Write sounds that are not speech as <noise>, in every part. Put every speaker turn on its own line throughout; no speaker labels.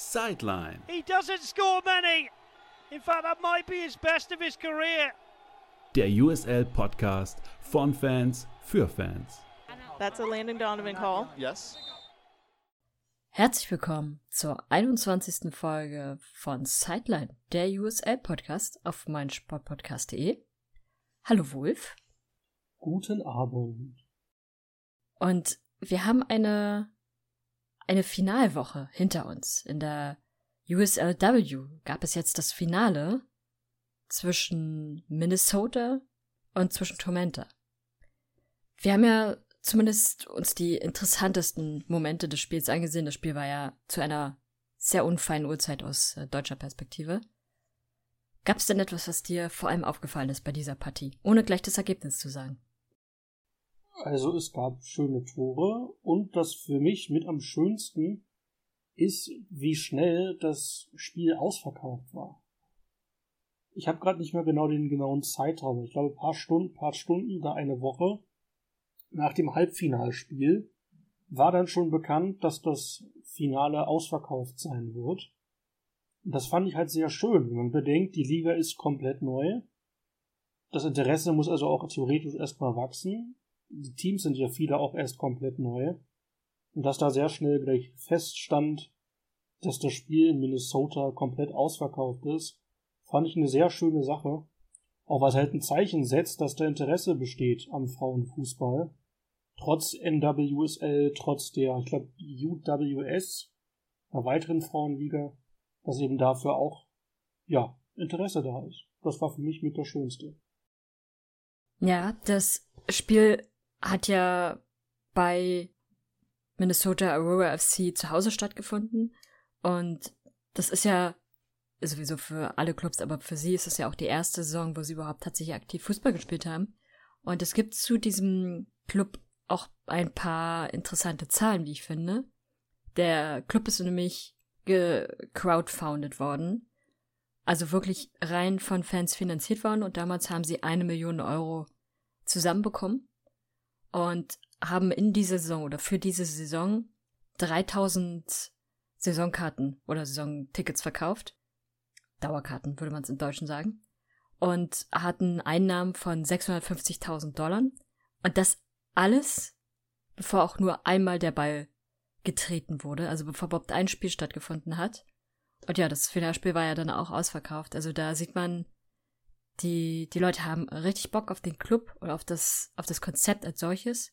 Sideline.
He doesn't score many. In fact, that might be his best of his career.
Der USL Podcast von Fans für Fans.
That's a Landon Donovan call.
Yes.
Herzlich willkommen zur 21. Folge von Sideline, der USL Podcast auf meinsportpodcast.de. Hallo Wolf.
Guten Abend.
Und wir haben eine, eine Finalwoche hinter uns. In der USLW gab es jetzt das Finale zwischen Minnesota und zwischen Tormenta. Wir haben ja zumindest uns die interessantesten Momente des Spiels angesehen. Das Spiel war ja zu einer sehr unfeinen Uhrzeit aus äh, deutscher Perspektive. Gab es denn etwas, was dir vor allem aufgefallen ist bei dieser Partie, ohne gleich das Ergebnis zu sagen?
Also es gab schöne Tore und das für mich mit am schönsten ist, wie schnell das Spiel ausverkauft war. Ich habe gerade nicht mehr genau den genauen Zeitraum. Ich glaube, ein paar Stunden, paar Stunden, da eine Woche nach dem Halbfinalspiel war dann schon bekannt, dass das Finale ausverkauft sein wird. Das fand ich halt sehr schön, wenn man bedenkt, die Liga ist komplett neu. Das Interesse muss also auch theoretisch erstmal wachsen. Die Teams sind ja viele auch erst komplett neu. Und dass da sehr schnell gleich feststand, dass das Spiel in Minnesota komplett ausverkauft ist, fand ich eine sehr schöne Sache. Auch was halt ein Zeichen setzt, dass da Interesse besteht am Frauenfußball. Trotz NWSL, trotz der, ich glaube, UWS, einer weiteren Frauenliga, dass eben dafür auch, ja, Interesse da ist. Das war für mich mit das Schönste.
Ja, das Spiel hat ja bei Minnesota Aurora FC zu Hause stattgefunden. Und das ist ja sowieso für alle Clubs, aber für sie ist es ja auch die erste Saison, wo sie überhaupt tatsächlich aktiv Fußball gespielt haben. Und es gibt zu diesem Club auch ein paar interessante Zahlen, wie ich finde. Der Club ist nämlich crowdfounded worden. Also wirklich rein von Fans finanziert worden und damals haben sie eine Million Euro zusammenbekommen und haben in dieser Saison oder für diese Saison 3000 Saisonkarten oder Saisontickets verkauft. Dauerkarten würde man es im Deutschen sagen. Und hatten Einnahmen von 650.000 Dollar. Und das alles, bevor auch nur einmal der Ball getreten wurde, also bevor überhaupt ein Spiel stattgefunden hat. Und ja, das Finalspiel war ja dann auch ausverkauft. Also da sieht man, die, die Leute haben richtig Bock auf den Club oder auf das, auf das Konzept als solches.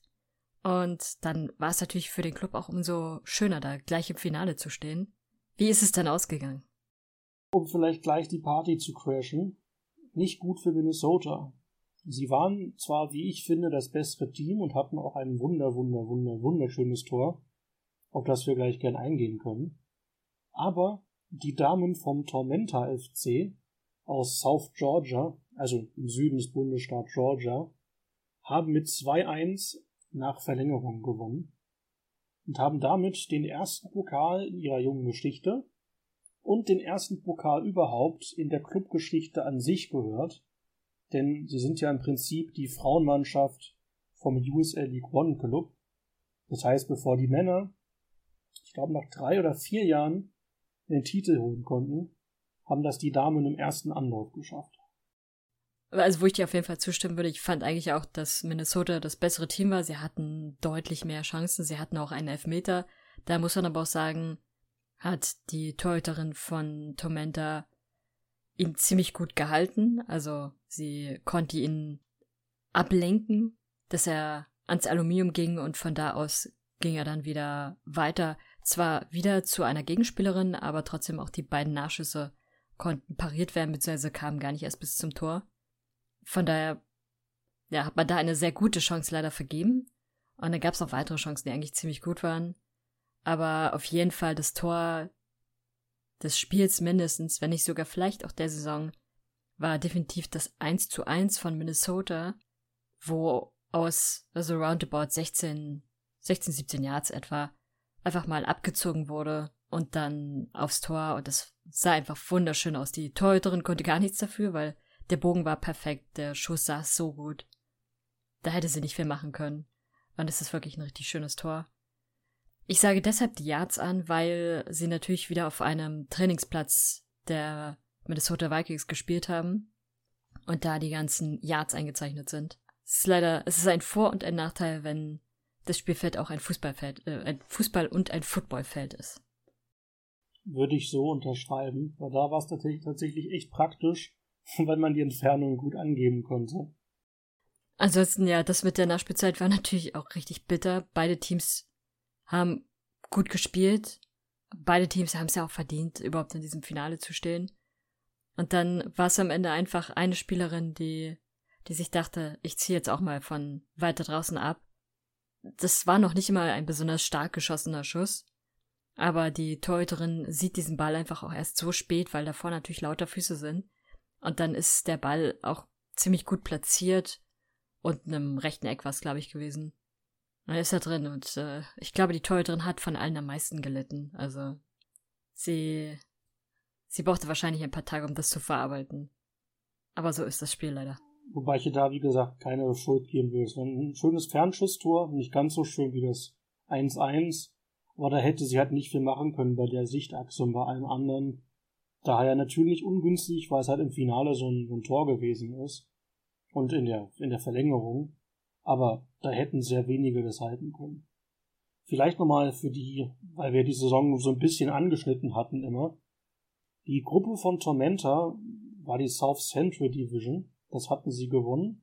Und dann war es natürlich für den Club auch umso schöner, da gleich im Finale zu stehen. Wie ist es dann ausgegangen?
Um vielleicht gleich die Party zu crashen. Nicht gut für Minnesota. Sie waren zwar, wie ich finde, das bessere Team und hatten auch ein wunder, wunder, wunder, wunderschönes Tor, auf das wir gleich gern eingehen können. Aber die Damen vom Tormenta FC aus South Georgia, also im Süden des Bundesstaats Georgia, haben mit 2-1 nach Verlängerung gewonnen und haben damit den ersten Pokal in ihrer jungen Geschichte und den ersten Pokal überhaupt in der Clubgeschichte an sich gehört, denn sie sind ja im Prinzip die Frauenmannschaft vom USL League One Club. Das heißt, bevor die Männer, ich glaube nach drei oder vier Jahren den Titel holen konnten, haben das die Damen im ersten Anlauf geschafft.
Also, wo ich dir auf jeden Fall zustimmen würde, ich fand eigentlich auch, dass Minnesota das bessere Team war. Sie hatten deutlich mehr Chancen. Sie hatten auch einen Elfmeter. Da muss man aber auch sagen, hat die Torhüterin von Tormenta ihn ziemlich gut gehalten. Also, sie konnte ihn ablenken, dass er ans Aluminium ging und von da aus ging er dann wieder weiter. Zwar wieder zu einer Gegenspielerin, aber trotzdem auch die beiden Nachschüsse konnten pariert werden, beziehungsweise kamen gar nicht erst bis zum Tor. Von daher, ja, hat man da eine sehr gute Chance leider vergeben. Und dann gab es auch weitere Chancen, die eigentlich ziemlich gut waren. Aber auf jeden Fall das Tor des Spiels mindestens, wenn nicht sogar vielleicht auch der Saison, war definitiv das 1 zu 1 von Minnesota, wo aus, also roundabout 16, 16, 17 Yards etwa, einfach mal abgezogen wurde und dann aufs Tor und das sah einfach wunderschön aus. Die Torhüterin konnte gar nichts dafür, weil der Bogen war perfekt, der Schuss saß so gut. Da hätte sie nicht viel machen können. Und es ist wirklich ein richtig schönes Tor. Ich sage deshalb die Yards an, weil sie natürlich wieder auf einem Trainingsplatz der Minnesota Vikings gespielt haben und da die ganzen Yards eingezeichnet sind. Es ist leider, es ist ein Vor- und ein Nachteil, wenn das Spielfeld auch ein Fußballfeld, äh, ein Fußball- und ein Footballfeld ist.
Würde ich so unterschreiben, weil da war es tatsächlich, tatsächlich echt praktisch, <laughs> weil man die Entfernung gut angeben konnte.
Ansonsten, ja, das mit der Nachspielzeit war natürlich auch richtig bitter. Beide Teams haben gut gespielt. Beide Teams haben es ja auch verdient, überhaupt in diesem Finale zu stehen. Und dann war es am Ende einfach eine Spielerin, die, die sich dachte, ich ziehe jetzt auch mal von weiter draußen ab. Das war noch nicht mal ein besonders stark geschossener Schuss. Aber die Torhüterin sieht diesen Ball einfach auch erst so spät, weil davor natürlich lauter Füße sind. Und dann ist der Ball auch ziemlich gut platziert und einem rechten Eck war es, glaube ich, gewesen. Er ist da drin und äh, ich glaube, die Torhüterin hat von allen am meisten gelitten. Also sie Sie brauchte wahrscheinlich ein paar Tage, um das zu verarbeiten. Aber so ist das Spiel leider.
Wobei ich ihr da, wie gesagt, keine Schuld geben will. Es war ein schönes Fernschusstor, nicht ganz so schön wie das 1-1. Aber da hätte sie halt nicht viel machen können bei der Sichtachse und bei allem anderen. Daher natürlich ungünstig, weil es halt im Finale so ein, so ein Tor gewesen ist. Und in der, in der Verlängerung. Aber da hätten sehr wenige das halten können. Vielleicht nochmal für die, weil wir die Saison so ein bisschen angeschnitten hatten immer. Die Gruppe von Tormenta war die South Central Division. Das hatten sie gewonnen.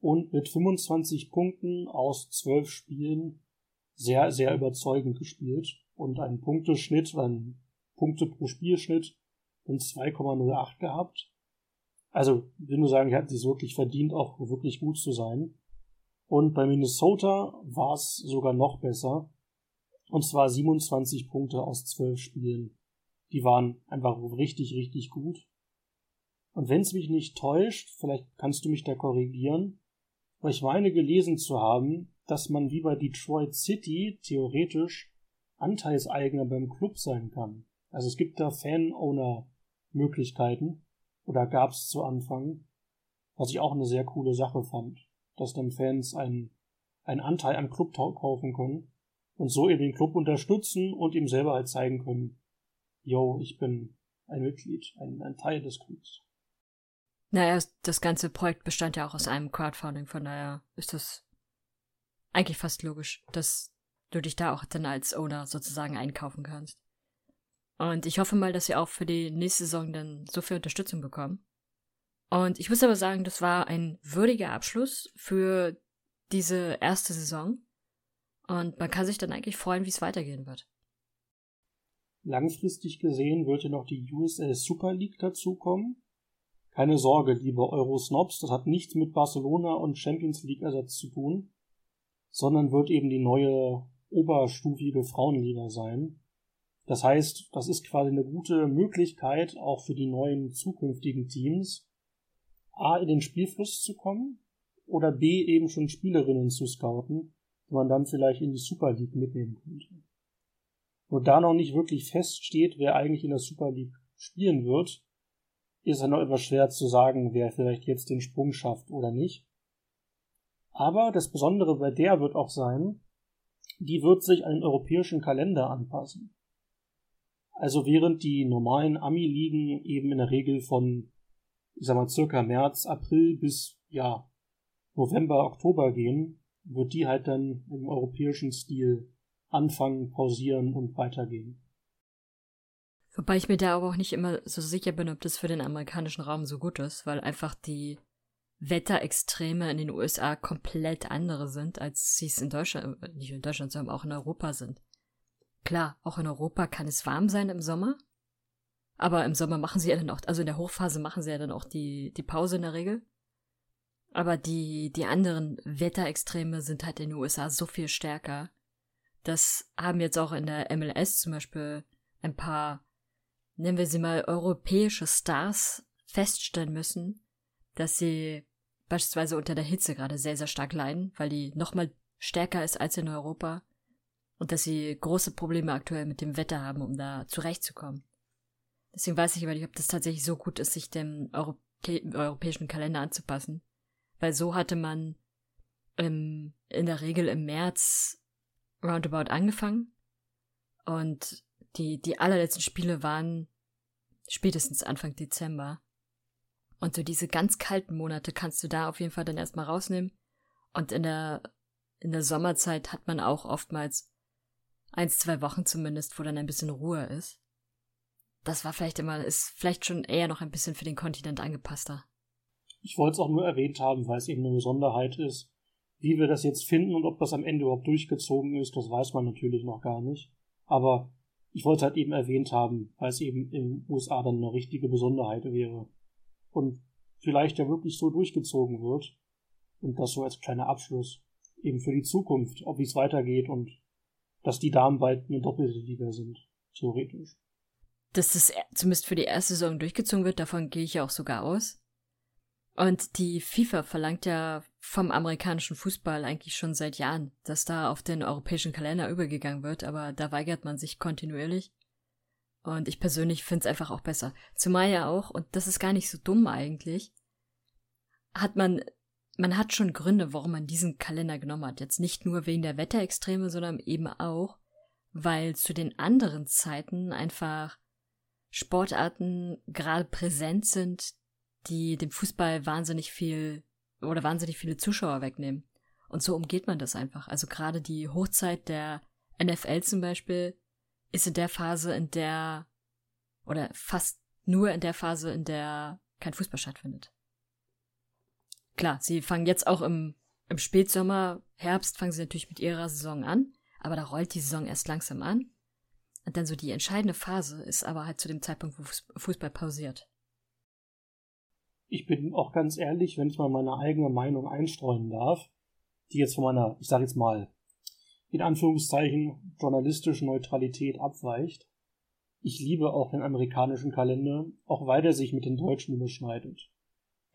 Und mit 25 Punkten aus 12 Spielen sehr, sehr überzeugend gespielt. Und einen Punkteschnitt, einen Punkte pro Spielschnitt von 2,08 gehabt. Also, ich will nur sagen, die hatten es wirklich verdient, auch wirklich gut zu sein. Und bei Minnesota war es sogar noch besser. Und zwar 27 Punkte aus 12 Spielen. Die waren einfach richtig, richtig gut. Und wenn es mich nicht täuscht, vielleicht kannst du mich da korrigieren, aber ich meine gelesen zu haben, dass man wie bei Detroit City theoretisch Anteilseigner beim Club sein kann. Also es gibt da Fan-Owner-Möglichkeiten oder gab es zu Anfang, was ich auch eine sehr coole Sache fand, dass dann Fans einen, einen Anteil am Club kaufen können und so eben den Club unterstützen und ihm selber halt zeigen können, yo, ich bin ein Mitglied, ein, ein Teil des Clubs.
Naja, das ganze Projekt bestand ja auch aus einem Crowdfunding, von daher ist das eigentlich fast logisch, dass du dich da auch dann als Owner sozusagen einkaufen kannst. Und ich hoffe mal, dass sie auch für die nächste Saison dann so viel Unterstützung bekommen. Und ich muss aber sagen, das war ein würdiger Abschluss für diese erste Saison. Und man kann sich dann eigentlich freuen, wie es weitergehen wird.
Langfristig gesehen wird ja noch die USL Super League dazukommen. Keine Sorge, liebe Eurosnobs, das hat nichts mit Barcelona und Champions League Ersatz zu tun, sondern wird eben die neue oberstufige Frauenliga sein. Das heißt, das ist quasi eine gute Möglichkeit auch für die neuen zukünftigen Teams, A, in den Spielfluss zu kommen oder B, eben schon Spielerinnen zu scouten, die man dann vielleicht in die Super League mitnehmen könnte. Nur da noch nicht wirklich feststeht, wer eigentlich in der Super League spielen wird, ist es noch etwas schwer zu sagen, wer vielleicht jetzt den Sprung schafft oder nicht. Aber das Besondere bei der wird auch sein, die wird sich an den europäischen Kalender anpassen. Also während die normalen Ami-Ligen eben in der Regel von, ich sag mal, circa März, April bis, ja, November, Oktober gehen, wird die halt dann im europäischen Stil anfangen, pausieren und weitergehen.
Wobei ich mir da aber auch nicht immer so sicher bin, ob das für den amerikanischen Raum so gut ist, weil einfach die Wetterextreme in den USA komplett andere sind, als sie es in Deutschland, äh, nicht in Deutschland, sondern auch in Europa sind. Klar, auch in Europa kann es warm sein im Sommer, aber im Sommer machen sie ja dann auch, also in der Hochphase machen sie ja dann auch die, die Pause in der Regel. Aber die, die anderen Wetterextreme sind halt in den USA so viel stärker, das haben jetzt auch in der MLS zum Beispiel ein paar, nennen wir sie mal, europäische Stars feststellen müssen, dass sie beispielsweise unter der Hitze gerade sehr, sehr stark leiden, weil die nochmal stärker ist als in Europa und dass sie große Probleme aktuell mit dem Wetter haben, um da zurechtzukommen. Deswegen weiß ich aber nicht, ob das tatsächlich so gut ist, sich dem Europä europäischen Kalender anzupassen. Weil so hatte man im, in der Regel im März roundabout angefangen Und die, die allerletzten Spiele waren spätestens Anfang Dezember. Und so diese ganz kalten Monate kannst du da auf jeden Fall dann erstmal rausnehmen. Und in der, in der Sommerzeit hat man auch oftmals eins, zwei Wochen zumindest, wo dann ein bisschen Ruhe ist. Das war vielleicht immer, ist vielleicht schon eher noch ein bisschen für den Kontinent angepasster.
Ich wollte es auch nur erwähnt haben, weil es eben eine Besonderheit ist. Wie wir das jetzt finden und ob das am Ende überhaupt durchgezogen ist, das weiß man natürlich noch gar nicht. Aber ich wollte es halt eben erwähnt haben, weil es eben in den USA dann eine richtige Besonderheit wäre. Und vielleicht ja wirklich so durchgezogen wird. Und das so als kleiner Abschluss. Eben für die Zukunft, ob es weitergeht und dass die Damen bald eine doppelte Liga sind. Theoretisch.
Dass das zumindest für die erste Saison durchgezogen wird, davon gehe ich ja auch sogar aus. Und die FIFA verlangt ja vom amerikanischen Fußball eigentlich schon seit Jahren, dass da auf den europäischen Kalender übergegangen wird, aber da weigert man sich kontinuierlich. Und ich persönlich finde es einfach auch besser. Zumal ja auch, und das ist gar nicht so dumm eigentlich, hat man, man hat schon Gründe, warum man diesen Kalender genommen hat. Jetzt nicht nur wegen der Wetterextreme, sondern eben auch, weil zu den anderen Zeiten einfach Sportarten gerade präsent sind, die dem Fußball wahnsinnig viel oder wahnsinnig viele Zuschauer wegnehmen. Und so umgeht man das einfach. Also gerade die Hochzeit der NFL zum Beispiel ist in der Phase, in der oder fast nur in der Phase, in der kein Fußball stattfindet. Klar, sie fangen jetzt auch im, im Spätsommer, Herbst fangen sie natürlich mit ihrer Saison an, aber da rollt die Saison erst langsam an. Und dann so die entscheidende Phase ist aber halt zu dem Zeitpunkt, wo Fußball pausiert.
Ich bin auch ganz ehrlich, wenn ich mal meine eigene Meinung einstreuen darf, die jetzt von meiner, ich sage jetzt mal, in Anführungszeichen journalistische Neutralität abweicht. Ich liebe auch den amerikanischen Kalender, auch weil er sich mit den deutschen überschneidet.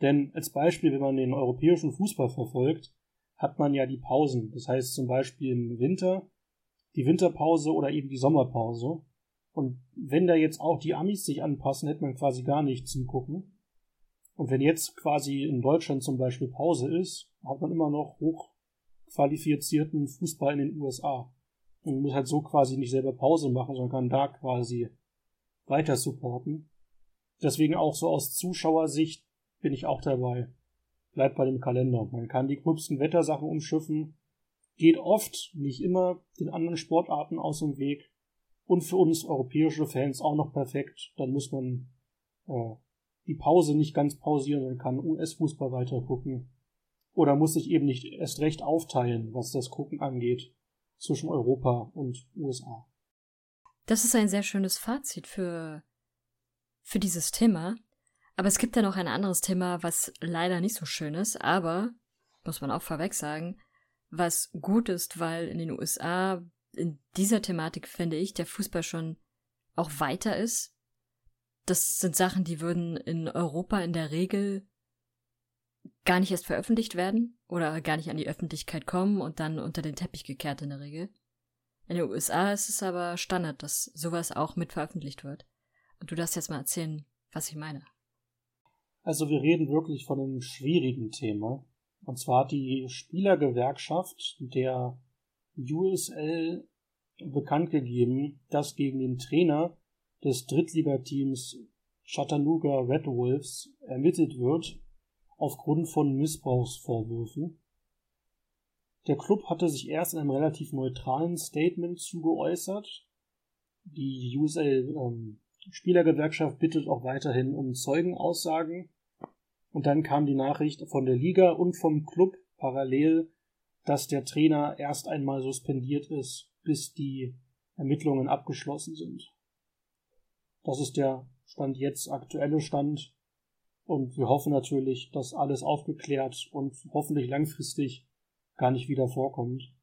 Denn als Beispiel, wenn man den europäischen Fußball verfolgt, hat man ja die Pausen. Das heißt zum Beispiel im Winter die Winterpause oder eben die Sommerpause. Und wenn da jetzt auch die Amis sich anpassen, hätte man quasi gar nichts zum Gucken. Und wenn jetzt quasi in Deutschland zum Beispiel Pause ist, hat man immer noch hochqualifizierten Fußball in den USA. Und muss halt so quasi nicht selber Pause machen, sondern kann da quasi weiter supporten. Deswegen auch so aus Zuschauersicht bin ich auch dabei. Bleibt bei dem Kalender. Man kann die gröbsten Wettersachen umschiffen, geht oft, nicht immer, den anderen Sportarten aus dem Weg. Und für uns europäische Fans auch noch perfekt. Dann muss man äh, die Pause nicht ganz pausieren und kann US-Fußball weiter gucken. Oder muss sich eben nicht erst recht aufteilen, was das Gucken angeht, zwischen Europa und USA.
Das ist ein sehr schönes Fazit für, für dieses Thema. Aber es gibt ja noch ein anderes Thema, was leider nicht so schön ist, aber, muss man auch vorweg sagen, was gut ist, weil in den USA in dieser Thematik finde ich der Fußball schon auch weiter ist das sind Sachen, die würden in Europa in der Regel gar nicht erst veröffentlicht werden oder gar nicht an die Öffentlichkeit kommen und dann unter den Teppich gekehrt in der Regel. In den USA ist es aber Standard, dass sowas auch mit veröffentlicht wird. Und du darfst jetzt mal erzählen, was ich meine.
Also wir reden wirklich von einem schwierigen Thema. Und zwar hat die Spielergewerkschaft der USL bekannt gegeben, dass gegen den Trainer des Drittligateams Chattanooga Red Wolves ermittelt wird aufgrund von Missbrauchsvorwürfen. Der Club hatte sich erst in einem relativ neutralen Statement zugeäußert. Die USL ähm, Spielergewerkschaft bittet auch weiterhin um Zeugenaussagen. Und dann kam die Nachricht von der Liga und vom Club parallel, dass der Trainer erst einmal suspendiert ist, bis die Ermittlungen abgeschlossen sind. Das ist der Stand jetzt, aktuelle Stand. Und wir hoffen natürlich, dass alles aufgeklärt und hoffentlich langfristig gar nicht wieder vorkommt.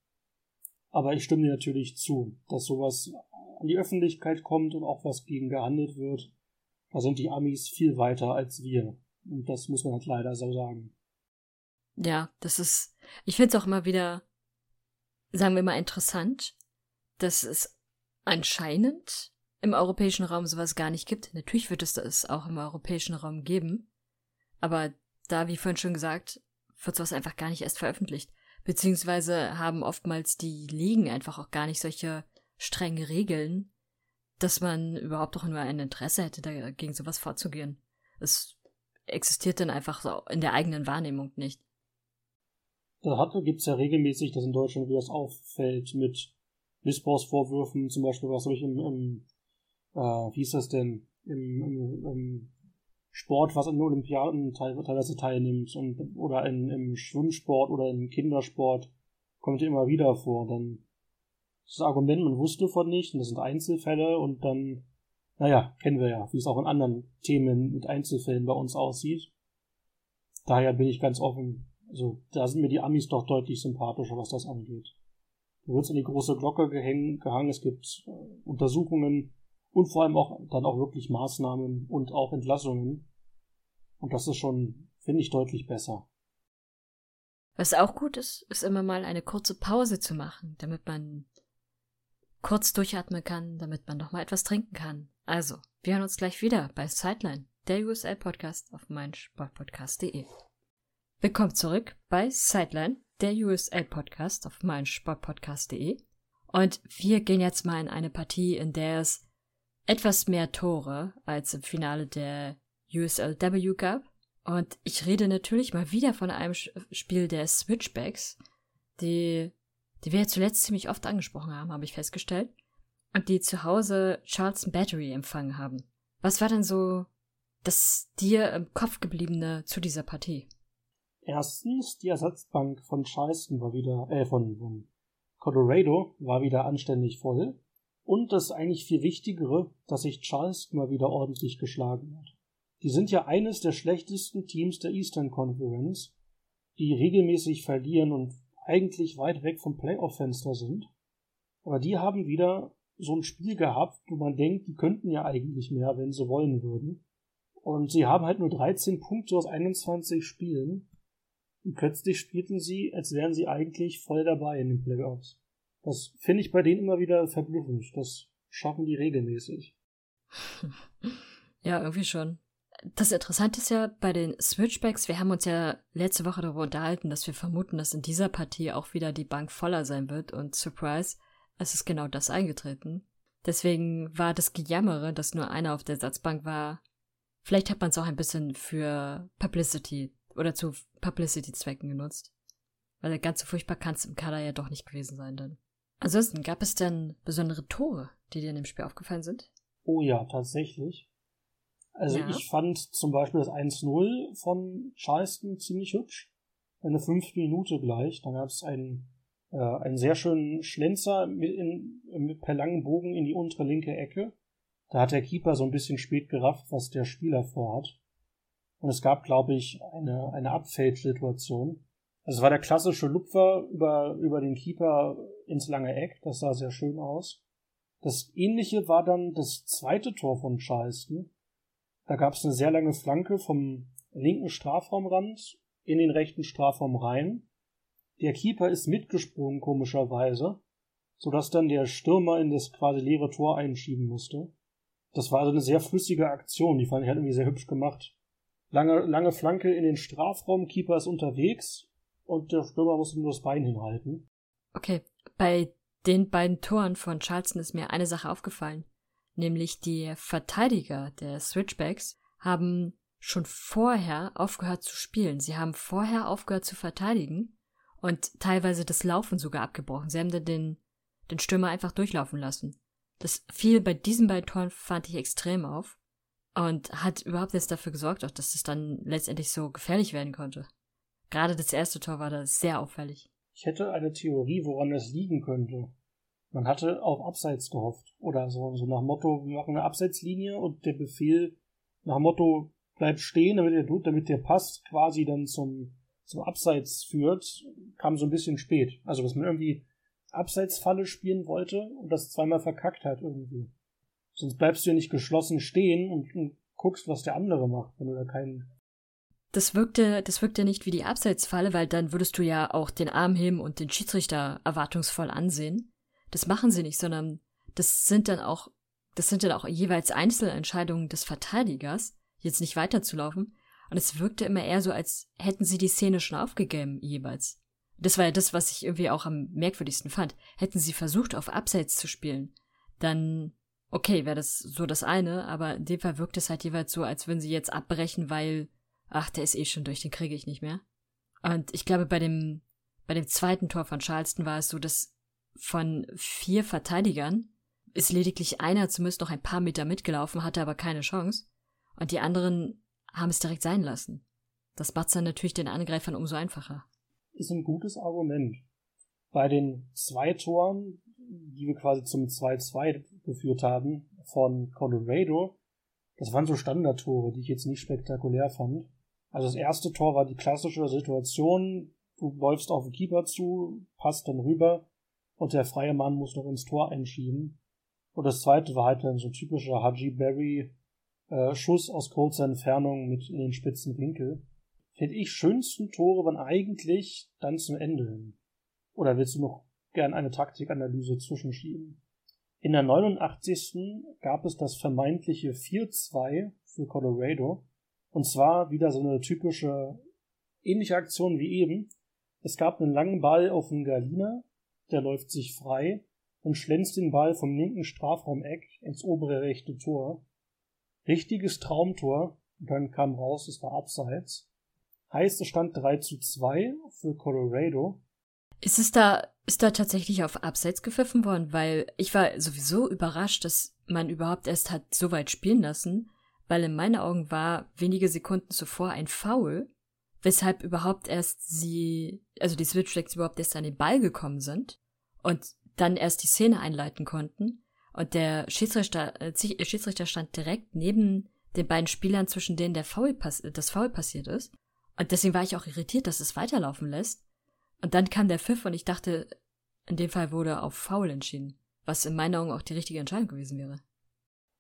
Aber ich stimme dir natürlich zu, dass sowas an die Öffentlichkeit kommt und auch was gegen gehandelt wird. Da sind die Amis viel weiter als wir. Und das muss man halt leider so sagen.
Ja, das ist, ich finde es auch immer wieder, sagen wir mal, interessant, dass es anscheinend im europäischen Raum sowas gar nicht gibt. Natürlich wird es das auch im europäischen Raum geben. Aber da, wie vorhin schon gesagt, wird sowas einfach gar nicht erst veröffentlicht. Beziehungsweise haben oftmals die Ligen einfach auch gar nicht solche strenge Regeln, dass man überhaupt auch nur ein Interesse hätte, dagegen sowas vorzugehen. Es existiert dann einfach so in der eigenen Wahrnehmung nicht.
Da gibt es ja regelmäßig, dass in Deutschland wie das auffällt mit Missbrauchsvorwürfen, zum Beispiel was habe ich im, im äh, wie hieß das denn, im, im, im Sport, was an Olympiaden teilweise teilnimmt und, oder in, im Schwimmsport oder im Kindersport kommt immer wieder vor. Dann das Argument, man wusste von nicht und das sind Einzelfälle und dann, naja, kennen wir ja, wie es auch in anderen Themen mit Einzelfällen bei uns aussieht. Daher bin ich ganz offen. Also da sind mir die Amis doch deutlich sympathischer, was das angeht. Da wird in die große Glocke gehangen, es gibt äh, Untersuchungen, und vor allem auch dann auch wirklich Maßnahmen und auch Entlassungen. Und das ist schon, finde ich, deutlich besser.
Was auch gut ist, ist immer mal eine kurze Pause zu machen, damit man kurz durchatmen kann, damit man noch mal etwas trinken kann. Also, wir hören uns gleich wieder bei Sideline, der USL Podcast auf meinsportpodcast.de. Willkommen zurück bei Sideline, der USL Podcast auf meinsportpodcast.de. Und wir gehen jetzt mal in eine Partie, in der es etwas mehr Tore als im Finale der USLW gab. Und ich rede natürlich mal wieder von einem Spiel der Switchbacks, die, die wir ja zuletzt ziemlich oft angesprochen haben, habe ich festgestellt. Und die zu Hause Charleston Battery empfangen haben. Was war denn so das dir im Kopf gebliebene zu dieser Partie?
Erstens, die Ersatzbank von Charleston war wieder, äh, von, von Colorado war wieder anständig voll. Und das eigentlich viel Wichtigere, dass sich Charles mal wieder ordentlich geschlagen hat. Die sind ja eines der schlechtesten Teams der Eastern Conference, die regelmäßig verlieren und eigentlich weit weg vom Playoff-Fenster sind. Aber die haben wieder so ein Spiel gehabt, wo man denkt, die könnten ja eigentlich mehr, wenn sie wollen würden. Und sie haben halt nur 13 Punkte aus 21 Spielen. Und plötzlich spielten sie, als wären sie eigentlich voll dabei in den Playoffs. Das finde ich bei denen immer wieder verblüffend. Das schaffen die regelmäßig. <laughs>
Ja, irgendwie schon. Das Interessante ist ja bei den Switchbacks, wir haben uns ja letzte Woche darüber unterhalten, dass wir vermuten, dass in dieser Partie auch wieder die Bank voller sein wird und Surprise, es ist genau das eingetreten. Deswegen war das Gejammere, dass nur einer auf der Satzbank war. Vielleicht hat man es auch ein bisschen für Publicity oder zu Publicity-Zwecken genutzt. Weil ganz so furchtbar kann es im Kader ja doch nicht gewesen sein dann. Ansonsten, gab es denn besondere Tore, die dir in dem Spiel aufgefallen sind?
Oh ja, tatsächlich. Also ja. ich fand zum Beispiel das 1-0 von Charleston ziemlich hübsch. Eine fünfte Minute gleich. Da gab es einen, äh, einen sehr schönen Schlenzer mit, in, mit per langen Bogen in die untere linke Ecke. Da hat der Keeper so ein bisschen spät gerafft, was der Spieler vorhat. Und es gab, glaube ich, eine, eine Abfeldsituation. Also es war der klassische Lupfer über, über den Keeper ins lange Eck. Das sah sehr schön aus. Das ähnliche war dann das zweite Tor von Charleston. Da gab es eine sehr lange Flanke vom linken Strafraumrand in den rechten Strafraum rein. Der Keeper ist mitgesprungen, komischerweise, sodass dann der Stürmer in das quasi leere Tor einschieben musste. Das war also eine sehr flüssige Aktion, die fand ich halt irgendwie sehr hübsch gemacht. Lange, lange Flanke in den Strafraum, Keeper ist unterwegs, und der Stürmer musste nur das Bein hinhalten.
Okay, bei den beiden Toren von Charleston ist mir eine Sache aufgefallen. Nämlich die Verteidiger der Switchbacks haben schon vorher aufgehört zu spielen. Sie haben vorher aufgehört zu verteidigen und teilweise das Laufen sogar abgebrochen. Sie haben dann den, den Stürmer einfach durchlaufen lassen. Das fiel bei diesen beiden Toren, fand ich extrem auf und hat überhaupt jetzt dafür gesorgt, auch dass es dann letztendlich so gefährlich werden konnte. Gerade das erste Tor war da sehr auffällig.
Ich hätte eine Theorie, woran es liegen könnte. Man hatte auf Abseits gehofft. Oder so, so nach Motto, wir machen eine Abseitslinie und der Befehl nach Motto, bleib stehen, damit der, damit der Pass quasi dann zum, zum Abseits führt, kam so ein bisschen spät. Also, dass man irgendwie Abseitsfalle spielen wollte und das zweimal verkackt hat irgendwie. Sonst bleibst du ja nicht geschlossen stehen und, und guckst, was der andere macht, wenn du da keinen
das wirkte, das wirkte nicht wie die Abseitsfalle, weil dann würdest du ja auch den Arm heben und den Schiedsrichter erwartungsvoll ansehen. Das machen sie nicht, sondern das sind dann auch, das sind dann auch jeweils Einzelentscheidungen des Verteidigers, jetzt nicht weiterzulaufen. Und es wirkte immer eher so, als hätten sie die Szene schon aufgegeben, jeweils. Das war ja das, was ich irgendwie auch am merkwürdigsten fand. Hätten sie versucht, auf Abseits zu spielen, dann, okay, wäre das so das eine, aber in dem Fall wirkt es halt jeweils so, als würden sie jetzt abbrechen, weil, ach, der ist eh schon durch, den kriege ich nicht mehr. Und ich glaube, bei dem, bei dem zweiten Tor von Charleston war es so, dass von vier Verteidigern ist lediglich einer zumindest noch ein paar Meter mitgelaufen, hatte aber keine Chance. Und die anderen haben es direkt sein lassen. Das macht dann natürlich den Angreifern umso einfacher.
Ist ein gutes Argument. Bei den zwei Toren, die wir quasi zum 2-2 geführt haben, von Colorado, das waren so Standardtore, die ich jetzt nicht spektakulär fand. Also das erste Tor war die klassische Situation, du läufst auf den Keeper zu, passt dann rüber und der freie Mann muss noch ins Tor einschieben. Und das zweite war halt dann so typischer Haji Berry äh, Schuss aus kurzer Entfernung mit in den spitzen Winkel. Finde ich schönsten Tore waren eigentlich dann zum Ende hin. Oder willst du noch gern eine Taktikanalyse zwischenschieben? In der 89. gab es das vermeintliche 4-2 für Colorado. Und zwar wieder so eine typische ähnliche Aktion wie eben. Es gab einen langen Ball auf den Galina, der läuft sich frei und schlänzt den Ball vom linken Strafraumeck ins obere rechte Tor. Richtiges Traumtor, dann kam raus, es war abseits. Heißt, es stand 3 zu 2 für Colorado.
Ist es da, ist da tatsächlich auf Abseits gepfiffen worden? Weil ich war sowieso überrascht, dass man überhaupt erst hat so weit spielen lassen, weil in meinen Augen war wenige Sekunden zuvor ein Foul, weshalb überhaupt erst sie, also die Switchbacks überhaupt erst an den Ball gekommen sind. Und dann erst die Szene einleiten konnten. Und der Schiedsrichter, äh, Schiedsrichter stand direkt neben den beiden Spielern, zwischen denen der Foul das Foul passiert ist. Und deswegen war ich auch irritiert, dass es weiterlaufen lässt. Und dann kam der Pfiff und ich dachte, in dem Fall wurde auf Foul entschieden. Was in meinen Augen auch die richtige Entscheidung gewesen wäre.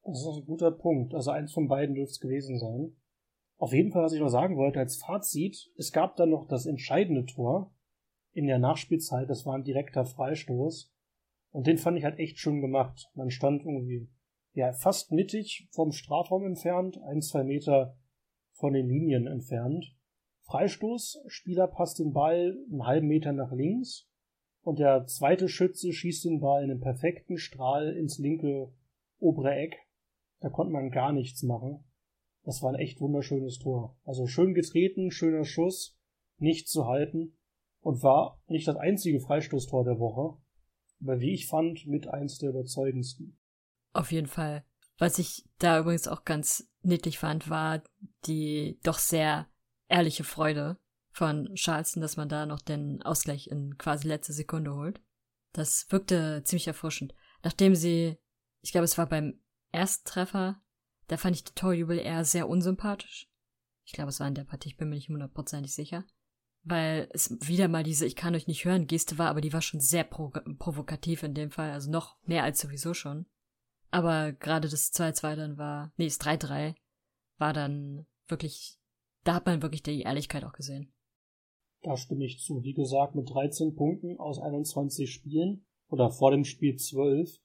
Das ist ein guter Punkt. Also eins von beiden dürfte es gewesen sein. Auf jeden Fall, was ich noch sagen wollte als Fazit, es gab dann noch das entscheidende Tor in der Nachspielzeit, das war ein direkter Freistoß. Und den fand ich halt echt schön gemacht. Man stand irgendwie, ja, fast mittig vom Strafraum entfernt, ein, zwei Meter von den Linien entfernt. Freistoß, Spieler passt den Ball einen halben Meter nach links und der zweite Schütze schießt den Ball in einem perfekten Strahl ins linke obere Eck. Da konnte man gar nichts machen. Das war ein echt wunderschönes Tor. Also schön getreten, schöner Schuss, nicht zu halten und war nicht das einzige Freistoßtor der Woche aber wie ich fand, mit eins der überzeugendsten.
Auf jeden Fall. Was ich da übrigens auch ganz niedlich fand, war die doch sehr ehrliche Freude von Charleston, dass man da noch den Ausgleich in quasi letzter Sekunde holt. Das wirkte ziemlich erfrischend. Nachdem sie, ich glaube, es war beim Ersttreffer, da fand ich die Torjubel eher sehr unsympathisch. Ich glaube, es war in der Partie, ich bin mir nicht hundertprozentig sicher weil es wieder mal diese Ich kann euch nicht hören Geste war, aber die war schon sehr pro provokativ in dem Fall, also noch mehr als sowieso schon. Aber gerade das 2-2 dann war, nee, das 3-3 war dann wirklich, da hat man wirklich die Ehrlichkeit auch gesehen.
Da stimme ich zu. Wie gesagt, mit 13 Punkten aus 21 Spielen oder vor dem Spiel 12,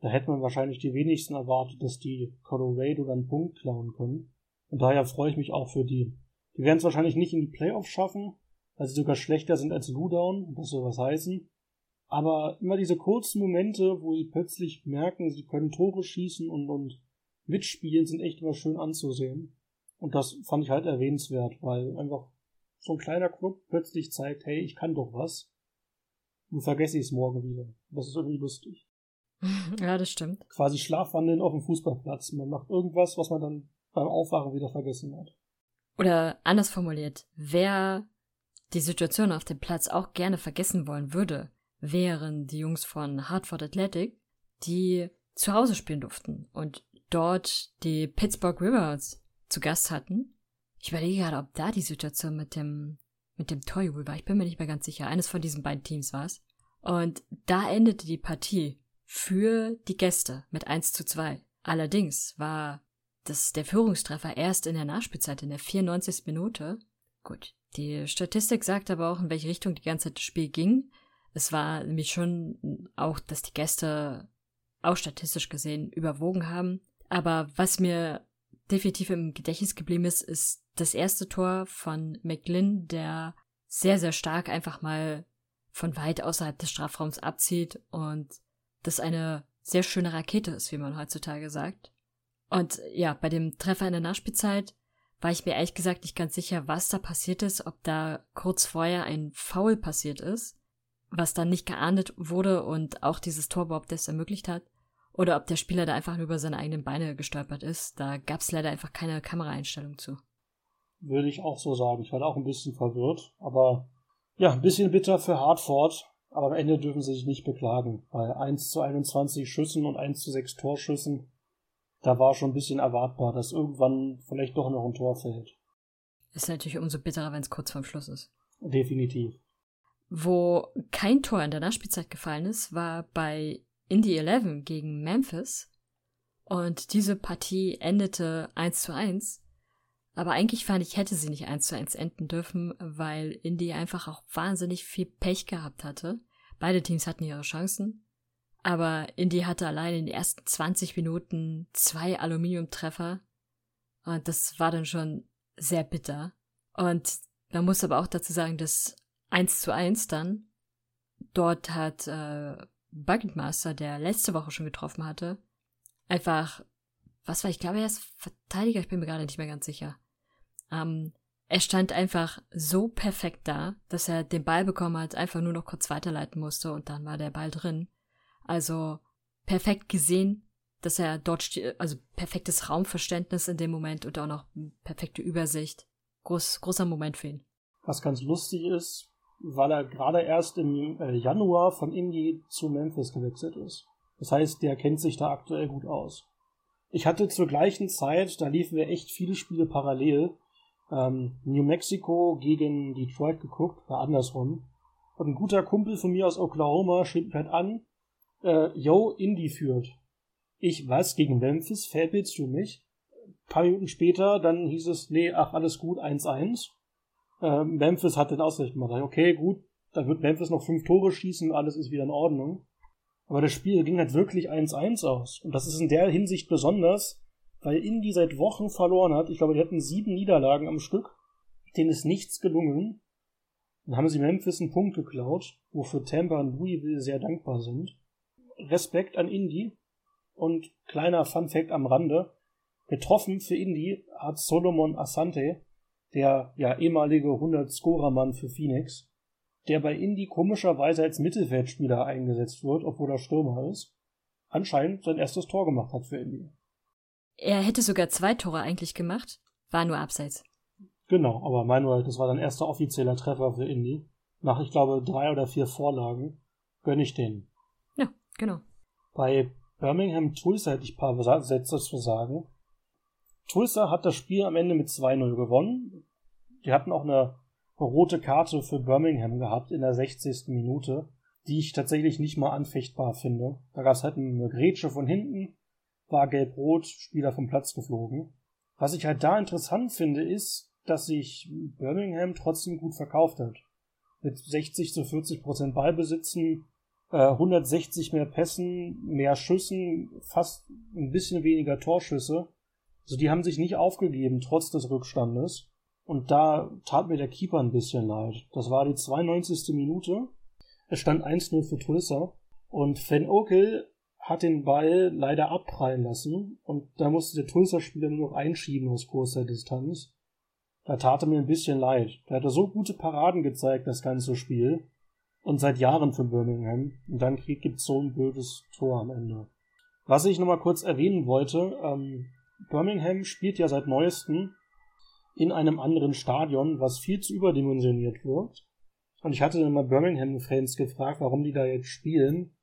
da hätte man wahrscheinlich die wenigsten erwartet, dass die Colorado dann Punkt klauen können. Und daher freue ich mich auch für die. Die werden es wahrscheinlich nicht in die Playoffs schaffen, weil sie sogar schlechter sind als Ludown, das soll was heißen. Aber immer diese kurzen Momente, wo sie plötzlich merken, sie können Tore schießen und, und mitspielen, sind echt immer schön anzusehen. Und das fand ich halt erwähnenswert, weil einfach so ein kleiner Club plötzlich zeigt, hey, ich kann doch was. Und vergesse ich es morgen wieder. Das ist irgendwie lustig. <laughs>
Ja, das stimmt.
Quasi Schlafwandeln auf dem Fußballplatz. Man macht irgendwas, was man dann beim Aufwachen wieder vergessen hat.
Oder anders formuliert, wer die Situation auf dem Platz auch gerne vergessen wollen würde, wären die Jungs von Hartford Athletic, die zu Hause spielen durften und dort die Pittsburgh Rivers zu Gast hatten. Ich überlege gerade, ob da die Situation mit dem, mit dem Torjubel war. Ich bin mir nicht mehr ganz sicher. Eines von diesen beiden Teams war es. Und da endete die Partie für die Gäste mit 1 zu 2. Allerdings war das der Führungstreffer erst in der Nachspielzeit, in der 94. Minute. Gut, die Statistik sagt aber auch, in welche Richtung die ganze Zeit das Spiel ging. Es war nämlich schon auch, dass die Gäste auch statistisch gesehen überwogen haben. Aber was mir definitiv im Gedächtnis geblieben ist, ist das erste Tor von McLean, der sehr, sehr stark einfach mal von weit außerhalb des Strafraums abzieht und das eine sehr schöne Rakete ist, wie man heutzutage sagt. Und ja, bei dem Treffer in der Nachspielzeit war ich mir ehrlich gesagt nicht ganz sicher, was da passiert ist, ob da kurz vorher ein Foul passiert ist, was dann nicht geahndet wurde und auch dieses Tor überhaupt erst ermöglicht hat, oder ob der Spieler da einfach nur über seine eigenen Beine gestolpert ist. Da gab es leider einfach keine Kameraeinstellung zu.
Würde ich auch so sagen. Ich war auch ein bisschen verwirrt, aber ja, ein bisschen bitter für Hartford, aber am Ende dürfen sie sich nicht beklagen. Bei 1 zu 21 Schüssen und 1 zu 6 Torschüssen, da war schon ein bisschen erwartbar, dass irgendwann vielleicht doch noch ein Tor fällt.
Ist natürlich umso bitterer, wenn es kurz vorm Schluss ist.
Definitiv.
Wo kein Tor in der Nachspielzeit gefallen ist, war bei Indy 11 gegen Memphis. Und diese Partie endete 1 zu 1. Aber eigentlich fand ich, hätte sie nicht 1 zu 1 enden dürfen, weil Indy einfach auch wahnsinnig viel Pech gehabt hatte. Beide Teams hatten ihre Chancen. Aber Indy hatte allein in den ersten 20 Minuten zwei Aluminiumtreffer. Und das war dann schon sehr bitter. Und man muss aber auch dazu sagen, dass 1 zu 1 dann, dort hat äh, Bucketmaster, der letzte Woche schon getroffen hatte, einfach, was war, ich glaube, er ist Verteidiger, ich bin mir gerade nicht mehr ganz sicher. Ähm, er stand einfach so perfekt da, dass er den Ball bekommen hat, einfach nur noch kurz weiterleiten musste und dann war der Ball drin. Also perfekt gesehen, dass er dort steht, also perfektes Raumverständnis in dem Moment und auch noch perfekte Übersicht. Groß, großer Moment für ihn.
Was ganz lustig ist, weil er gerade erst im äh, Januar von Indy zu Memphis gewechselt ist. Das heißt, der kennt sich da aktuell gut aus. Ich hatte zur gleichen Zeit, da liefen wir echt viele Spiele parallel, ähm, New Mexico gegen Detroit geguckt, war andersrum. Und ein guter Kumpel von mir aus Oklahoma schrieb halt an, äh, yo, Indy führt. Ich, was, gegen Memphis, verpilzt du mich? Ein paar Minuten später, dann hieß es, nee, ach, alles gut, 1-1. Äh, Memphis hat den Ausgleich gemacht. Okay, gut, dann wird Memphis noch fünf Tore schießen, alles ist wieder in Ordnung. Aber das Spiel ging halt wirklich 1-1 aus. Und das ist in der Hinsicht besonders, weil Indy seit Wochen verloren hat. Ich glaube, die hatten sieben Niederlagen am Stück. Denen ist nichts gelungen. Dann haben sie Memphis einen Punkt geklaut, wofür Tampa und Louisville sehr dankbar sind. Respekt an Indy. Und kleiner Fun Fact am Rande. Getroffen für Indy hat Solomon Asante, der ja ehemalige 100-Scorer-Mann für Phoenix, der bei Indy komischerweise als Mittelfeldspieler eingesetzt wird, obwohl er Stürmer ist, anscheinend sein erstes Tor gemacht hat für Indy.
Er hätte sogar zwei Tore eigentlich gemacht, war nur abseits.
Genau, aber Manuel, das war sein erster offizieller Treffer für Indy. Nach, ich glaube, drei oder vier Vorlagen gönne ich den.
Ja, genau.
Bei Birmingham Tulsa hätte ich ein paar Sätze zu sagen. Tulsa hat das Spiel am Ende mit 2-0 gewonnen. Die hatten auch eine rote Karte für Birmingham gehabt in der 60. Minute, die ich tatsächlich nicht mal anfechtbar finde. Da gab es halt eine Grätsche von hinten, war gelb-rot, Spieler vom Platz geflogen. Was ich halt da interessant finde, ist, dass sich Birmingham trotzdem gut verkauft hat. Mit 60 zu 40 Prozent Ballbesitzen, äh, 160 mehr Pässen, mehr Schüssen, fast ein bisschen weniger Torschüsse. Also die haben sich nicht aufgegeben, trotz des Rückstandes. Und da tat mir der Keeper ein bisschen leid. Das war die 92. Minute. Es stand 1-0 für Tulsa. Und Van Okel hat den Ball leider abprallen lassen und da musste der Tulsa-Spieler nur noch einschieben aus großer Distanz. Da tat er mir ein bisschen leid. Der hatte so gute Paraden gezeigt, das ganze Spiel. Und seit Jahren für Birmingham. Und dann gibt's so ein blödes Tor am Ende. Was ich nochmal kurz erwähnen wollte, ähm, Birmingham spielt ja seit neuestem in einem anderen Stadion, was viel zu überdimensioniert wird. Und ich hatte dann mal Birmingham-Fans gefragt, warum die da jetzt spielen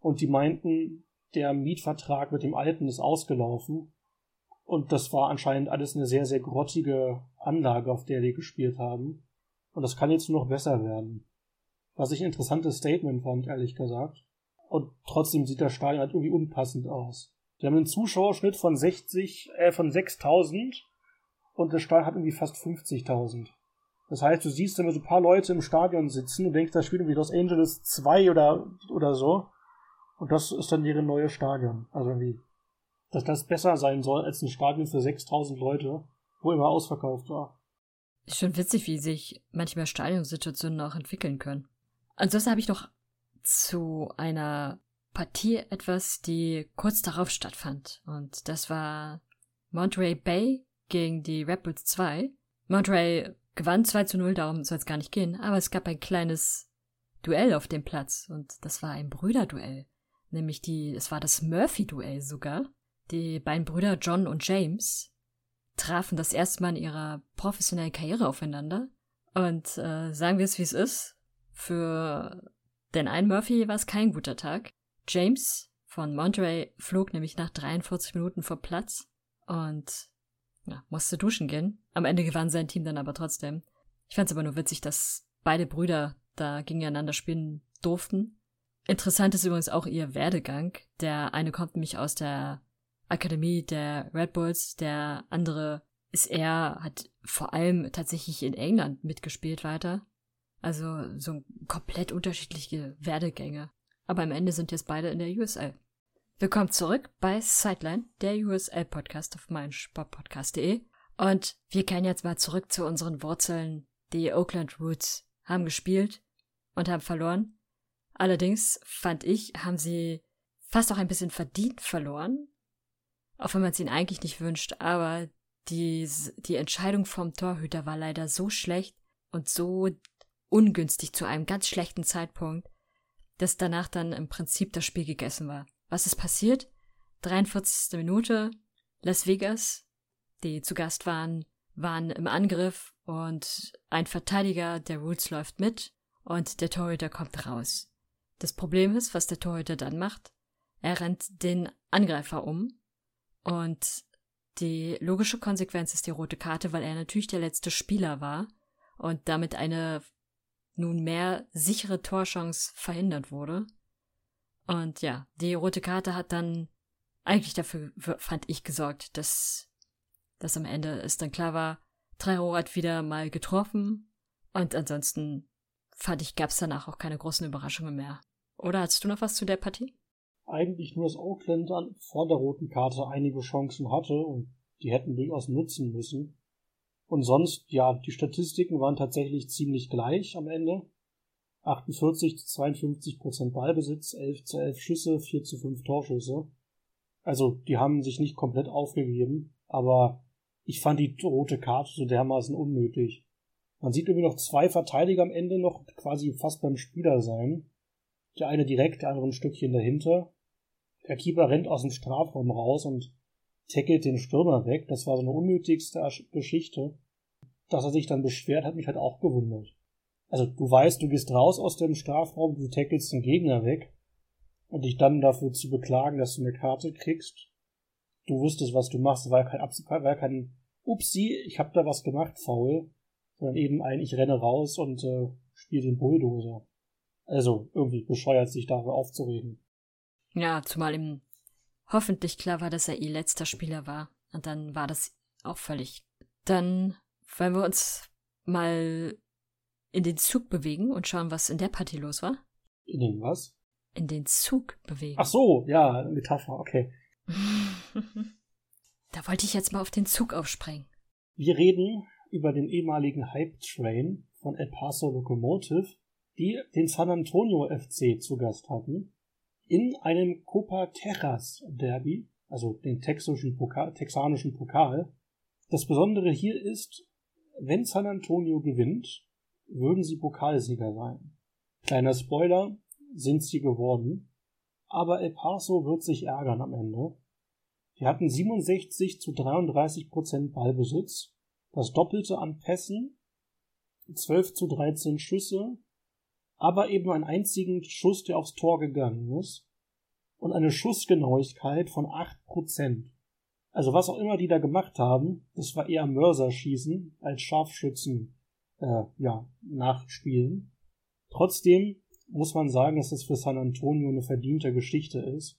und die meinten, der Mietvertrag mit dem Alten ist ausgelaufen. Und das war anscheinend alles eine sehr, sehr grottige Anlage, auf der die gespielt haben. Und das kann jetzt nur noch besser werden. Was ich ein interessantes Statement fand, ehrlich gesagt. Und trotzdem sieht das Stadion halt irgendwie unpassend aus. Die haben einen Zuschauerschnitt von 60, äh, von 6000 und das Stadion hat irgendwie fast 50.000. Das heißt, du siehst immer so ein paar Leute im Stadion sitzen und denkst, da spielt irgendwie Los Angeles 2 oder, oder so. Und das ist dann deren neues Stadion. Also irgendwie, dass das besser sein soll als ein Stadion für 6000 Leute, wo immer ausverkauft war.
Ist schon witzig, wie sich manchmal Stadionsituationen auch entwickeln können. Ansonsten habe ich noch zu einer Partie etwas, die kurz darauf stattfand. Und das war Monterey Bay gegen die Red Bulls 2. Monterey gewann 2 zu 0, darum soll es gar nicht gehen, aber es gab ein kleines Duell auf dem Platz und das war ein Brüderduell. Nämlich die, es war das Murphy-Duell sogar. Die beiden Brüder John und James trafen das erste Mal in ihrer professionellen Karriere aufeinander. Und äh, sagen wir es, wie es ist. Für den einen Murphy war es kein guter Tag. James von Monterey flog nämlich nach 43 Minuten vor Platz und ja, musste duschen gehen. Am Ende gewann sein Team dann aber trotzdem. Ich fand es aber nur witzig, dass beide Brüder da gegeneinander spielen durften. Interessant ist übrigens auch ihr Werdegang. Der eine kommt nämlich aus der Akademie der Red Bulls, der andere ist er, hat vor allem tatsächlich in England mitgespielt weiter. Also so komplett unterschiedliche Werdegänge. Aber am Ende sind jetzt beide in der USL. Willkommen zurück bei Sideline, der USL-Podcast auf meinsportpodcast.de. Und wir kehren jetzt mal zurück zu unseren Wurzeln. Die Oakland Roots haben gespielt und haben verloren. Allerdings, fand ich, haben sie fast auch ein bisschen verdient verloren. Auch wenn man es ihnen eigentlich nicht wünscht. Aber die, die Entscheidung vom Torhüter war leider so schlecht und so ungünstig zu einem ganz schlechten Zeitpunkt, dass danach dann im Prinzip das Spiel gegessen war. Was ist passiert? 43. Minute, Las Vegas, die zu Gast waren, waren im Angriff und ein Verteidiger der Roots läuft mit und der Torhüter kommt raus. Das Problem ist, was der Torhüter dann macht. Er rennt den Angreifer um und die logische Konsequenz ist die rote Karte, weil er natürlich der letzte Spieler war und damit eine nunmehr sichere Torchance verhindert wurde. Und ja, die rote Karte hat dann eigentlich dafür, fand ich, gesorgt, dass, dass am Ende es dann klar war, Traoré hat wieder mal getroffen und ansonsten fand ich, gab es danach auch keine großen Überraschungen mehr. Oder hast du noch was zu der Partie?
Eigentlich nur, dass Oakland vor der roten Karte einige Chancen hatte und die hätten durchaus nutzen müssen. Und sonst, ja, die Statistiken waren tatsächlich ziemlich gleich am Ende. 48 zu 52 Prozent Ballbesitz, 11 zu 11 Schüsse, 4 zu 5 Torschüsse. Also, die haben sich nicht komplett aufgegeben, aber ich fand die rote Karte so dermaßen unnötig. Man sieht irgendwie noch zwei Verteidiger am Ende noch quasi fast beim Spieler sein. Der eine direkt, der andere ein Stückchen dahinter. Der Keeper rennt aus dem Strafraum raus und tackelt den Stürmer weg. Das war so eine unnötigste Geschichte. Dass er sich dann beschwert, hat mich halt auch gewundert. Also du weißt, du gehst raus aus dem Strafraum, du tackelst den Gegner weg und dich dann dafür zu beklagen, dass du eine Karte kriegst. Du wusstest, was du machst, war kein, war kein Upsi, ich hab da was gemacht, faul, sondern eben ein, ich renne raus und äh, spiele den Bulldozer. Also irgendwie bescheuert, sich darüber aufzuregen.
Ja, zumal ihm hoffentlich klar war, dass er ihr letzter Spieler war. Und dann war das auch völlig. Dann wollen wir uns mal in den Zug bewegen und schauen, was in der Partie los war?
In den was?
In den Zug bewegen.
Ach so, ja, Metapher, okay. <laughs>
da wollte ich jetzt mal auf den Zug aufspringen.
Wir reden über den ehemaligen Hype Train von El Paso Locomotive, die den San Antonio FC zu Gast hatten, in einem Copa Terras Derby, also den texanischen Pokal, texanischen Pokal. Das Besondere hier ist, wenn San Antonio gewinnt, würden sie Pokalsieger sein. Kleiner Spoiler, sind sie geworden. Aber El Paso wird sich ärgern am Ende. Die hatten 67 zu 33 Prozent Ballbesitz, das Doppelte an Pässen, 12 zu 13 Schüsse, aber eben einen einzigen Schuss, der aufs Tor gegangen ist und eine Schussgenauigkeit von 8 Prozent. Also was auch immer die da gemacht haben, das war eher Mörserschießen als Scharfschützen äh, ja, nachspielen. Trotzdem muss man sagen, dass es für San Antonio eine verdiente Geschichte ist.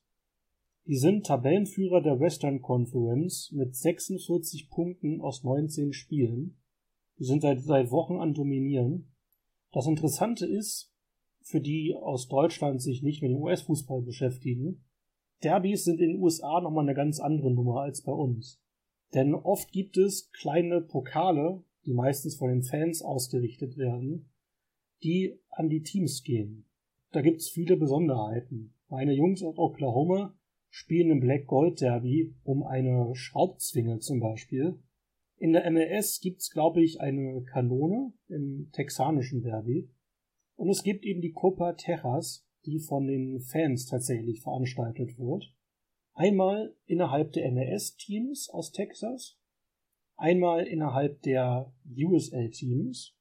Die sind Tabellenführer der Western Conference mit 46 Punkten aus 19 Spielen. Die sind seit, seit Wochen an dominieren. Das Interessante ist, für die aus Deutschland sich nicht mit dem US-Fußball beschäftigen, Derbys sind in den USA nochmal eine ganz andere Nummer als bei uns. Denn oft gibt es kleine Pokale, die meistens von den Fans ausgerichtet werden, die an die Teams gehen. Da gibt's viele Besonderheiten. Meine Jungs aus Oklahoma spielen im Black Gold Derby um eine Schraubzwinge zum Beispiel. In der MLS gibt's, glaube ich, eine Kanone im texanischen Derby. Und es gibt eben die Copa Texas, die von den Fans tatsächlich veranstaltet wird. Einmal innerhalb der MLS-Teams aus Texas, einmal innerhalb der USL-Teams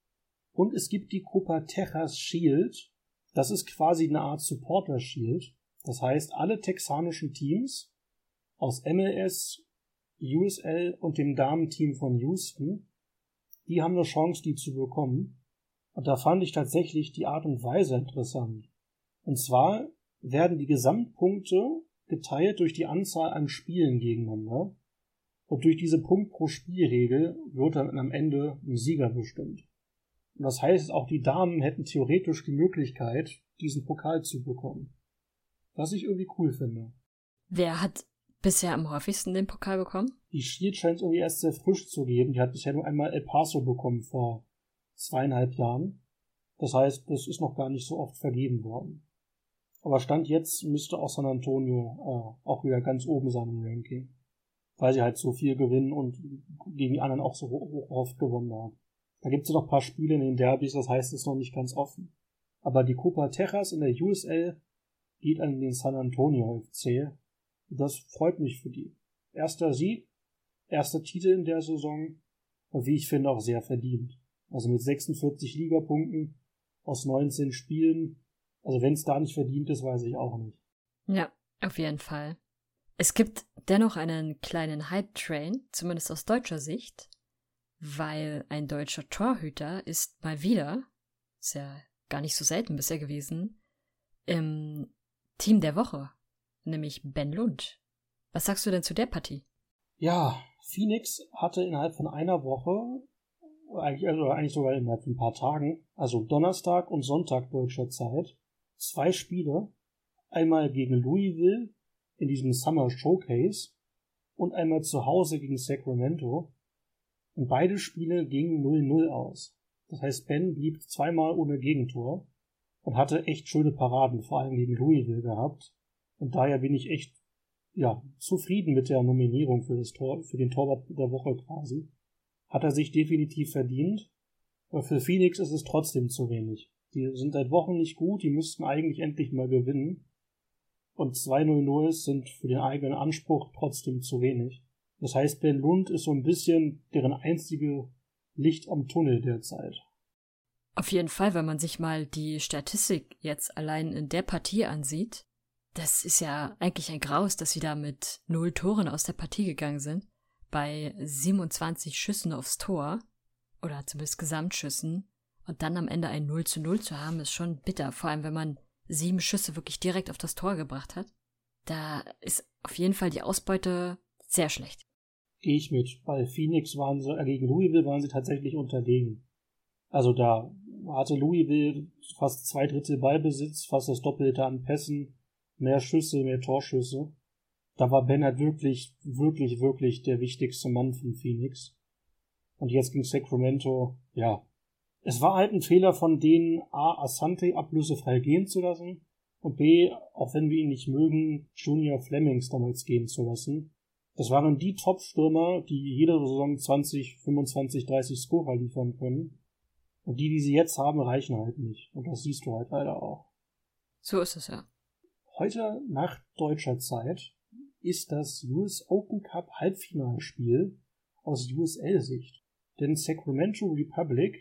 und es gibt die Copa Texas Shield. Das ist quasi eine Art Supporter Shield. Das heißt, alle texanischen Teams aus MLS, USL und dem Damenteam von Houston, die haben eine Chance, die zu bekommen. Und da fand ich tatsächlich die Art und Weise interessant. Und zwar werden die Gesamtpunkte geteilt durch die Anzahl an Spielen gegeneinander. Und durch diese Punkt pro Spielregel wird dann am Ende ein Sieger bestimmt. Und das heißt, auch die Damen hätten theoretisch die Möglichkeit, diesen Pokal zu bekommen. Was ich irgendwie cool finde.
Wer hat bisher am häufigsten den Pokal bekommen?
Die Shield scheint es irgendwie erst sehr frisch zu geben. Die hat bisher nur einmal El Paso bekommen vor zweieinhalb Jahren. Das heißt, das ist noch gar nicht so oft vergeben worden. Aber Stand jetzt müsste auch San Antonio äh, auch wieder ganz oben sein im Ranking. Weil sie halt so viel gewinnen und gegen die anderen auch so oft gewonnen haben. Da gibt es noch ein paar Spiele in den Derbys, das heißt, es ist noch nicht ganz offen. Aber die Copa Texas in der USL geht an den San Antonio FC. Das freut mich für die. Erster Sieg, erster Titel in der Saison und wie ich finde auch sehr verdient. Also mit 46 Ligapunkten aus 19 Spielen also wenn es da nicht verdient ist, weiß ich auch nicht.
Ja, auf jeden Fall. Es gibt dennoch einen kleinen Hype-Train, zumindest aus deutscher Sicht, weil ein deutscher Torhüter ist mal wieder, ist ja gar nicht so selten bisher gewesen, im Team der Woche, nämlich Ben Lund. Was sagst du denn zu der Partie?
Ja, Phoenix hatte innerhalb von einer Woche, eigentlich, also eigentlich sogar innerhalb von ein paar Tagen, also Donnerstag und Sonntag deutscher Zeit, zwei Spiele. Einmal gegen Louisville in diesem Summer Showcase und einmal zu Hause gegen Sacramento. Und beide Spiele gingen 0-0 aus. Das heißt, Ben blieb zweimal ohne Gegentor und hatte echt schöne Paraden, vor allem gegen Louisville gehabt. Und daher bin ich echt, ja, zufrieden mit der Nominierung für das Tor, für den Torwart der Woche quasi. Hat er sich definitiv verdient. Aber für Phoenix ist es trotzdem zu wenig. Die sind seit Wochen nicht gut, die müssten eigentlich endlich mal gewinnen. Und 2-0-0 sind für den eigenen Anspruch trotzdem zu wenig. Das heißt, Ben Lund ist so ein bisschen deren einzige Licht am Tunnel derzeit.
Auf jeden Fall, wenn man sich mal die Statistik jetzt allein in der Partie ansieht, das ist ja eigentlich ein Graus, dass sie da mit null Toren aus der Partie gegangen sind. Bei 27 Schüssen aufs Tor. Oder zumindest Gesamtschüssen. Und dann am Ende ein 0 zu 0 zu haben, ist schon bitter. Vor allem, wenn man sieben Schüsse wirklich direkt auf das Tor gebracht hat. Da ist auf jeden Fall die Ausbeute sehr schlecht.
Ich mit. Bei Phoenix waren sie, äh, gegen Louisville waren sie tatsächlich unterlegen. Also da hatte Louisville fast zwei Drittel Ballbesitz, fast das Doppelte an Pässen, mehr Schüsse, mehr Torschüsse. Da war Ben halt wirklich, wirklich, wirklich der wichtigste Mann von Phoenix. Und jetzt gegen Sacramento, ja, es war halt ein Fehler von denen, A, Asante ablösefrei gehen zu lassen und B, auch wenn wir ihn nicht mögen, Junior Flemings damals gehen zu lassen. Das waren die Top-Stürmer, die jede Saison 20, 25, 30 Scorer liefern können. Und die, die sie jetzt haben, reichen halt nicht. Und das siehst du halt leider auch.
So ist es ja.
Heute nach deutscher Zeit ist das US Open Cup Halbfinalspiel aus USL-Sicht. Denn Sacramento Republic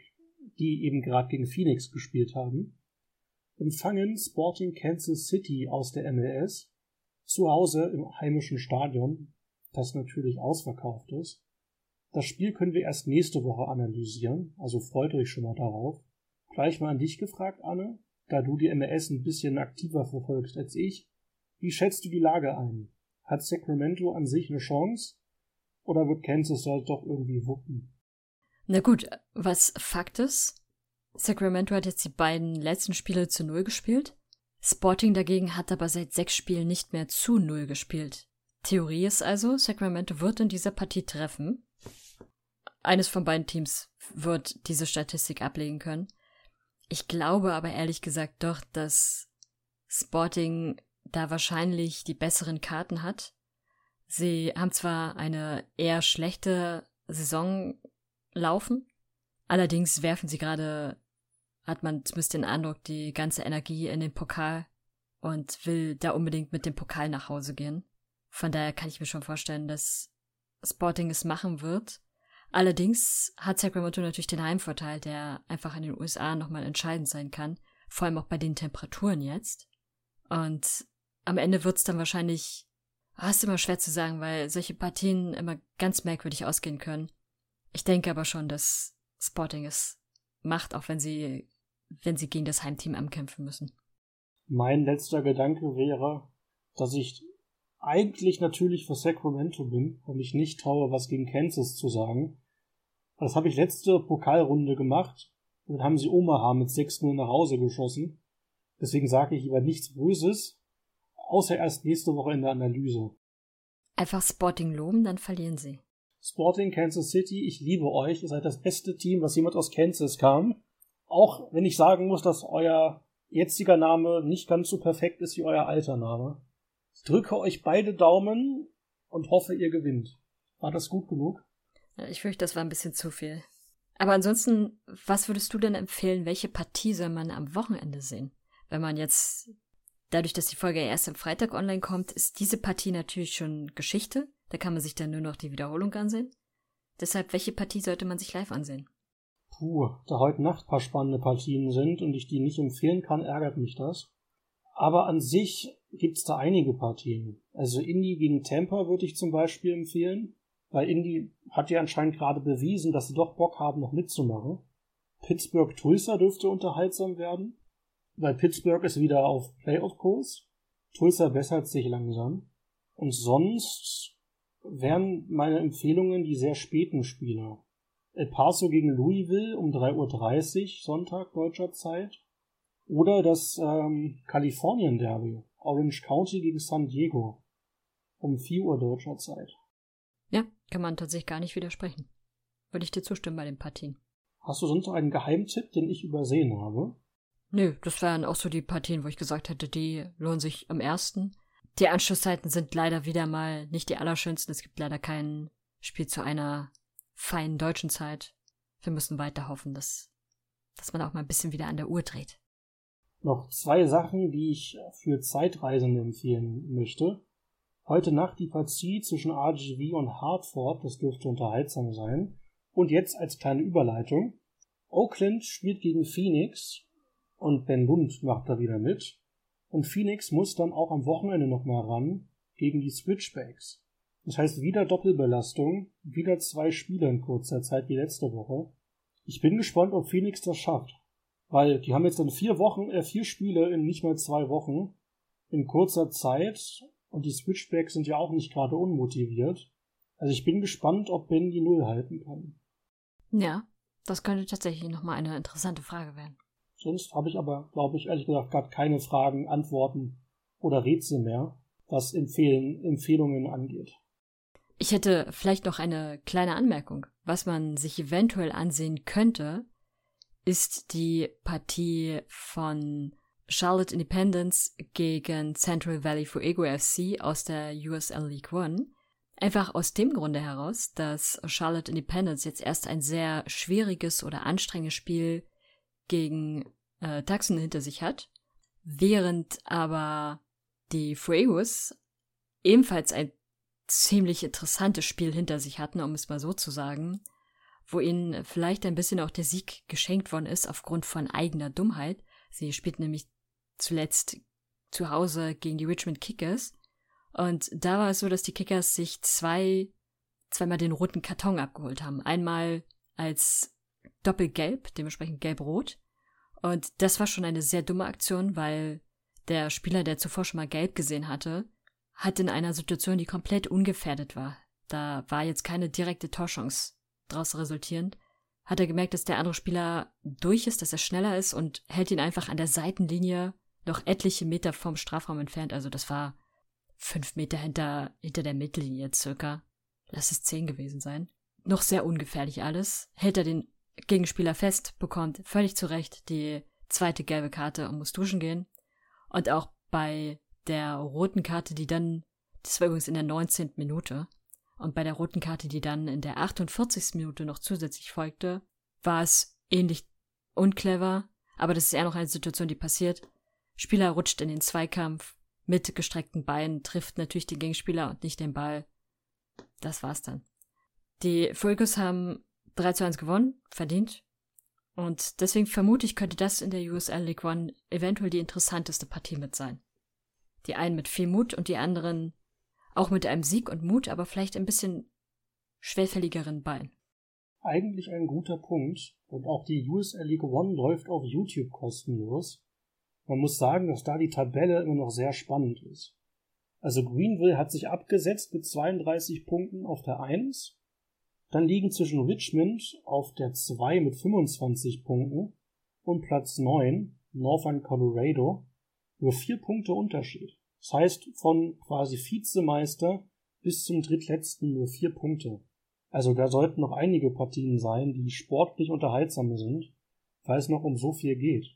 die eben gerade gegen Phoenix gespielt haben, empfangen Sporting Kansas City aus der MLS zu Hause im heimischen Stadion, das natürlich ausverkauft ist. Das Spiel können wir erst nächste Woche analysieren, also freut euch schon mal darauf. Gleich mal an dich gefragt, Anne, da du die MLS ein bisschen aktiver verfolgst als ich. Wie schätzt du die Lage ein? Hat Sacramento an sich eine Chance? Oder wird Kansas da doch irgendwie wuppen?
Na gut, was Fakt ist, Sacramento hat jetzt die beiden letzten Spiele zu Null gespielt. Sporting dagegen hat aber seit sechs Spielen nicht mehr zu Null gespielt. Theorie ist also, Sacramento wird in dieser Partie treffen. Eines von beiden Teams wird diese Statistik ablegen können. Ich glaube aber ehrlich gesagt doch, dass Sporting da wahrscheinlich die besseren Karten hat. Sie haben zwar eine eher schlechte Saison laufen, allerdings werfen sie gerade, hat man zumindest den Eindruck, die ganze Energie in den Pokal und will da unbedingt mit dem Pokal nach Hause gehen. Von daher kann ich mir schon vorstellen, dass Sporting es machen wird. Allerdings hat Sacramento natürlich den Heimvorteil, der einfach in den USA nochmal entscheidend sein kann, vor allem auch bei den Temperaturen jetzt. Und am Ende wird's dann wahrscheinlich, ah, ist immer schwer zu sagen, weil solche Partien immer ganz merkwürdig ausgehen können. Ich denke aber schon, dass Sporting es macht, auch wenn sie, wenn sie gegen das Heimteam ankämpfen müssen.
Mein letzter Gedanke wäre, dass ich eigentlich natürlich für Sacramento bin und mich nicht traue, was gegen Kansas zu sagen. Das habe ich letzte Pokalrunde gemacht. Und dann haben sie Omaha mit 6-0 nach Hause geschossen. Deswegen sage ich lieber nichts Böses, außer erst nächste Woche in der Analyse.
Einfach Sporting loben, dann verlieren sie.
Sporting Kansas City, ich liebe euch. Ihr seid das beste Team, was jemand aus Kansas kam. Auch wenn ich sagen muss, dass euer jetziger Name nicht ganz so perfekt ist wie euer alter Name. Ich drücke euch beide Daumen und hoffe, ihr gewinnt. War das gut genug?
Ich fürchte, das war ein bisschen zu viel. Aber ansonsten, was würdest du denn empfehlen, welche Partie soll man am Wochenende sehen? Wenn man jetzt, dadurch, dass die Folge erst am Freitag online kommt, ist diese Partie natürlich schon Geschichte. Da kann man sich dann nur noch die Wiederholung ansehen. Deshalb, welche Partie sollte man sich live ansehen?
Puh, da heute Nacht paar spannende Partien sind und ich die nicht empfehlen kann, ärgert mich das. Aber an sich gibt's da einige Partien. Also Indy gegen Tampa würde ich zum Beispiel empfehlen, weil Indy hat ja anscheinend gerade bewiesen, dass sie doch Bock haben, noch mitzumachen. Pittsburgh Tulsa dürfte unterhaltsam werden, weil Pittsburgh ist wieder auf Playoff-Kurs. Tulsa bessert sich langsam. Und sonst wären meine Empfehlungen die sehr späten Spiele. El Paso gegen Louisville um 3.30 Uhr Sonntag deutscher Zeit. Oder das ähm, Kalifornien Derby, Orange County gegen San Diego um 4 Uhr deutscher Zeit.
Ja, kann man tatsächlich gar nicht widersprechen. Würde ich dir zustimmen bei den Partien.
Hast du sonst noch einen Geheimtipp, den ich übersehen habe?
Nö, das wären auch so die Partien, wo ich gesagt hätte, die lohnen sich am ersten. Die Anschlusszeiten sind leider wieder mal nicht die allerschönsten. Es gibt leider kein Spiel zu einer feinen deutschen Zeit. Wir müssen weiter hoffen, dass, dass man auch mal ein bisschen wieder an der Uhr dreht.
Noch zwei Sachen, die ich für Zeitreisende empfehlen möchte. Heute Nacht die Partie zwischen RGV und Hartford, das dürfte unterhaltsam sein. Und jetzt als kleine Überleitung. Oakland spielt gegen Phoenix und Ben Lund macht da wieder mit. Und Phoenix muss dann auch am Wochenende nochmal ran gegen die Switchbacks. Das heißt wieder Doppelbelastung, wieder zwei Spiele in kurzer Zeit wie letzte Woche. Ich bin gespannt, ob Phoenix das schafft. Weil die haben jetzt dann vier Wochen, äh, vier Spiele in nicht mal zwei Wochen in kurzer Zeit und die Switchbacks sind ja auch nicht gerade unmotiviert. Also ich bin gespannt, ob Ben die Null halten kann.
Ja, das könnte tatsächlich nochmal eine interessante Frage werden.
Sonst habe ich aber, glaube ich, ehrlich gesagt gerade keine Fragen, Antworten oder Rätsel mehr, was Empfehlen, Empfehlungen angeht.
Ich hätte vielleicht noch eine kleine Anmerkung. Was man sich eventuell ansehen könnte, ist die Partie von Charlotte Independence gegen Central Valley Fuego FC aus der USL League One. Einfach aus dem Grunde heraus, dass Charlotte Independence jetzt erst ein sehr schwieriges oder anstrengendes Spiel gegen äh, Taxen hinter sich hat, während aber die Fuegos ebenfalls ein ziemlich interessantes Spiel hinter sich hatten, um es mal so zu sagen, wo ihnen vielleicht ein bisschen auch der Sieg geschenkt worden ist aufgrund von eigener Dummheit. Sie spielten nämlich zuletzt zu Hause gegen die Richmond Kickers und da war es so, dass die Kickers sich zwei zweimal den roten Karton abgeholt haben. Einmal als doppelgelb, dementsprechend gelb-rot. Und das war schon eine sehr dumme Aktion, weil der Spieler, der zuvor schon mal gelb gesehen hatte, hat in einer Situation, die komplett ungefährdet war, da war jetzt keine direkte Torchance daraus resultierend, hat er gemerkt, dass der andere Spieler durch ist, dass er schneller ist und hält ihn einfach an der Seitenlinie noch etliche Meter vom Strafraum entfernt. Also das war fünf Meter hinter, hinter der Mittellinie circa. Lass es zehn gewesen sein. Noch sehr ungefährlich alles. Hält er den Gegenspieler fest, bekommt völlig zu Recht die zweite gelbe Karte und muss duschen gehen. Und auch bei der roten Karte, die dann, das war übrigens in der 19. Minute, und bei der roten Karte, die dann in der 48. Minute noch zusätzlich folgte, war es ähnlich unclever, aber das ist eher noch eine Situation, die passiert. Spieler rutscht in den Zweikampf mit gestreckten Beinen, trifft natürlich den Gegenspieler und nicht den Ball. Das war's dann. Die Fulgus haben 3 zu 1 gewonnen, verdient. Und deswegen vermute ich, könnte das in der USL League One eventuell die interessanteste Partie mit sein. Die einen mit viel Mut und die anderen auch mit einem Sieg und Mut, aber vielleicht ein bisschen schwerfälligeren Beinen.
Eigentlich ein guter Punkt. Und auch die USL League One läuft auf YouTube kostenlos. Man muss sagen, dass da die Tabelle immer noch sehr spannend ist. Also Greenville hat sich abgesetzt mit 32 Punkten auf der 1. Dann liegen zwischen Richmond auf der 2 mit 25 Punkten und Platz 9, Northern Colorado, nur vier Punkte Unterschied. Das heißt, von quasi Vizemeister bis zum drittletzten nur vier Punkte. Also da sollten noch einige Partien sein, die sportlich unterhaltsam sind, weil es noch um so viel geht.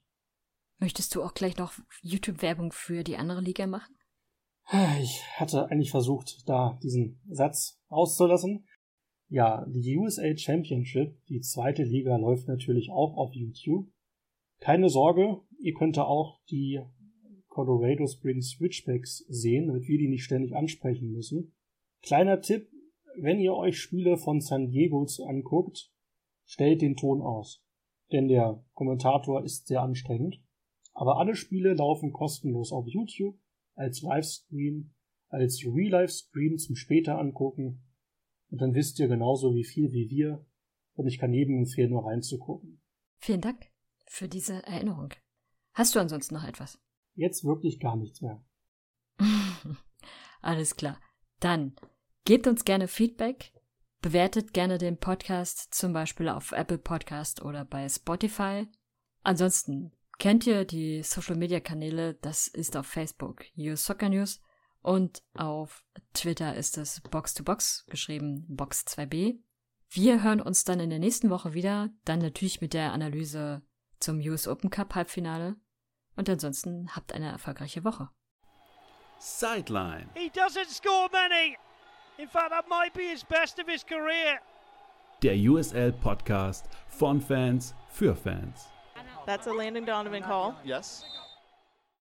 Möchtest du auch gleich noch YouTube-Werbung für die andere Liga machen?
Ich hatte eigentlich versucht, da diesen Satz auszulassen. Ja, die USA Championship, die zweite Liga, läuft natürlich auch auf YouTube. Keine Sorge, ihr könnt da auch die Colorado Springs Switchbacks sehen, damit wir die nicht ständig ansprechen müssen. Kleiner Tipp, wenn ihr euch Spiele von San Diego anguckt, stellt den Ton aus. Denn der Kommentator ist sehr anstrengend. Aber alle Spiele laufen kostenlos auf YouTube, als Livestream, als Real-Life-Stream zum später angucken. Und dann wisst ihr genauso wie viel wie wir. Und ich kann jedem empfehlen, nur reinzugucken.
Vielen Dank für diese Erinnerung. Hast du ansonsten noch etwas?
Jetzt wirklich gar nichts mehr. <laughs>
Alles klar. Dann gebt uns gerne Feedback. Bewertet gerne den Podcast zum Beispiel auf Apple Podcast oder bei Spotify. Ansonsten kennt ihr die Social Media Kanäle. Das ist auf Facebook US Soccer News und auf Twitter ist es Box to Box geschrieben Box 2b. Wir hören uns dann in der nächsten Woche wieder, dann natürlich mit der Analyse zum US Open Cup Halbfinale und ansonsten habt eine erfolgreiche Woche.
Sideline.
He doesn't score many. In fact, that might be his best of his career.
Der USL Podcast von Fans für Fans.
That's a Landon Donovan call.
Yes.